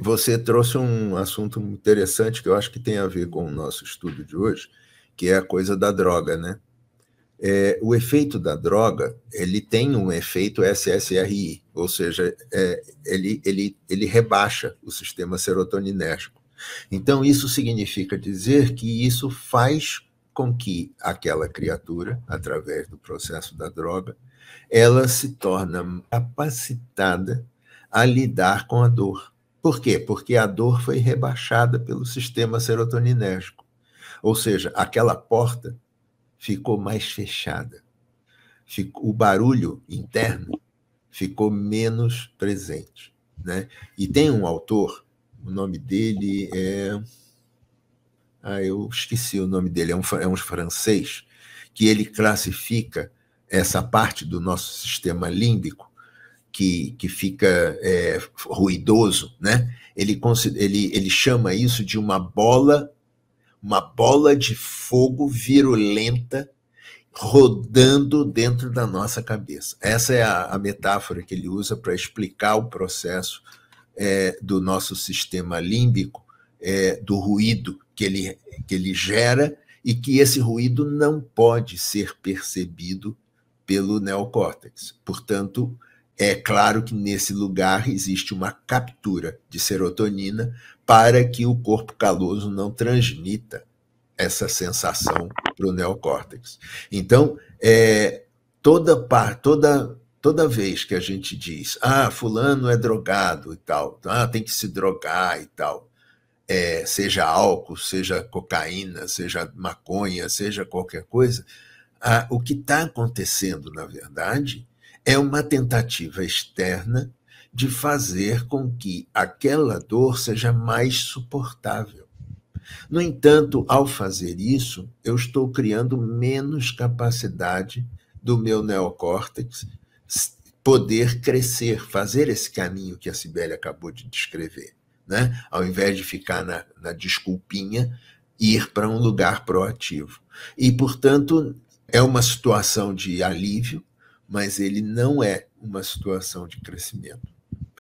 você trouxe um assunto interessante que eu acho que tem a ver com o nosso estudo de hoje, que é a coisa da droga, né? É, o efeito da droga ele tem um efeito SSRI, ou seja, é, ele, ele, ele rebaixa o sistema serotoninérgico. Então, isso significa dizer que isso faz com que aquela criatura, através do processo da droga, ela se torna capacitada a lidar com a dor. Por quê? Porque a dor foi rebaixada pelo sistema serotoninérgico. Ou seja, aquela porta ficou mais fechada. O barulho interno ficou menos presente. Né? E tem um autor, o nome dele é. Ah, eu esqueci o nome dele, é um, é um francês, que ele classifica essa parte do nosso sistema límbico que, que fica é, ruidoso, né? Ele, ele, ele chama isso de uma bola uma bola de fogo virulenta rodando dentro da nossa cabeça. Essa é a, a metáfora que ele usa para explicar o processo é, do nosso sistema límbico, é, do ruído que ele, que ele gera e que esse ruído não pode ser percebido pelo neocórtex. Portanto, é claro que nesse lugar existe uma captura de serotonina para que o corpo caloso não transmita essa sensação para o neocórtex. Então, é, toda, toda, toda vez que a gente diz, ah, fulano é drogado e tal, ah, tem que se drogar e tal, é, seja álcool, seja cocaína, seja maconha, seja qualquer coisa, ah, o que está acontecendo, na verdade, é uma tentativa externa de fazer com que aquela dor seja mais suportável. No entanto, ao fazer isso, eu estou criando menos capacidade do meu neocórtex poder crescer, fazer esse caminho que a Sibeli acabou de descrever. Né? Ao invés de ficar na, na desculpinha, ir para um lugar proativo. E, portanto, é uma situação de alívio, mas ele não é uma situação de crescimento.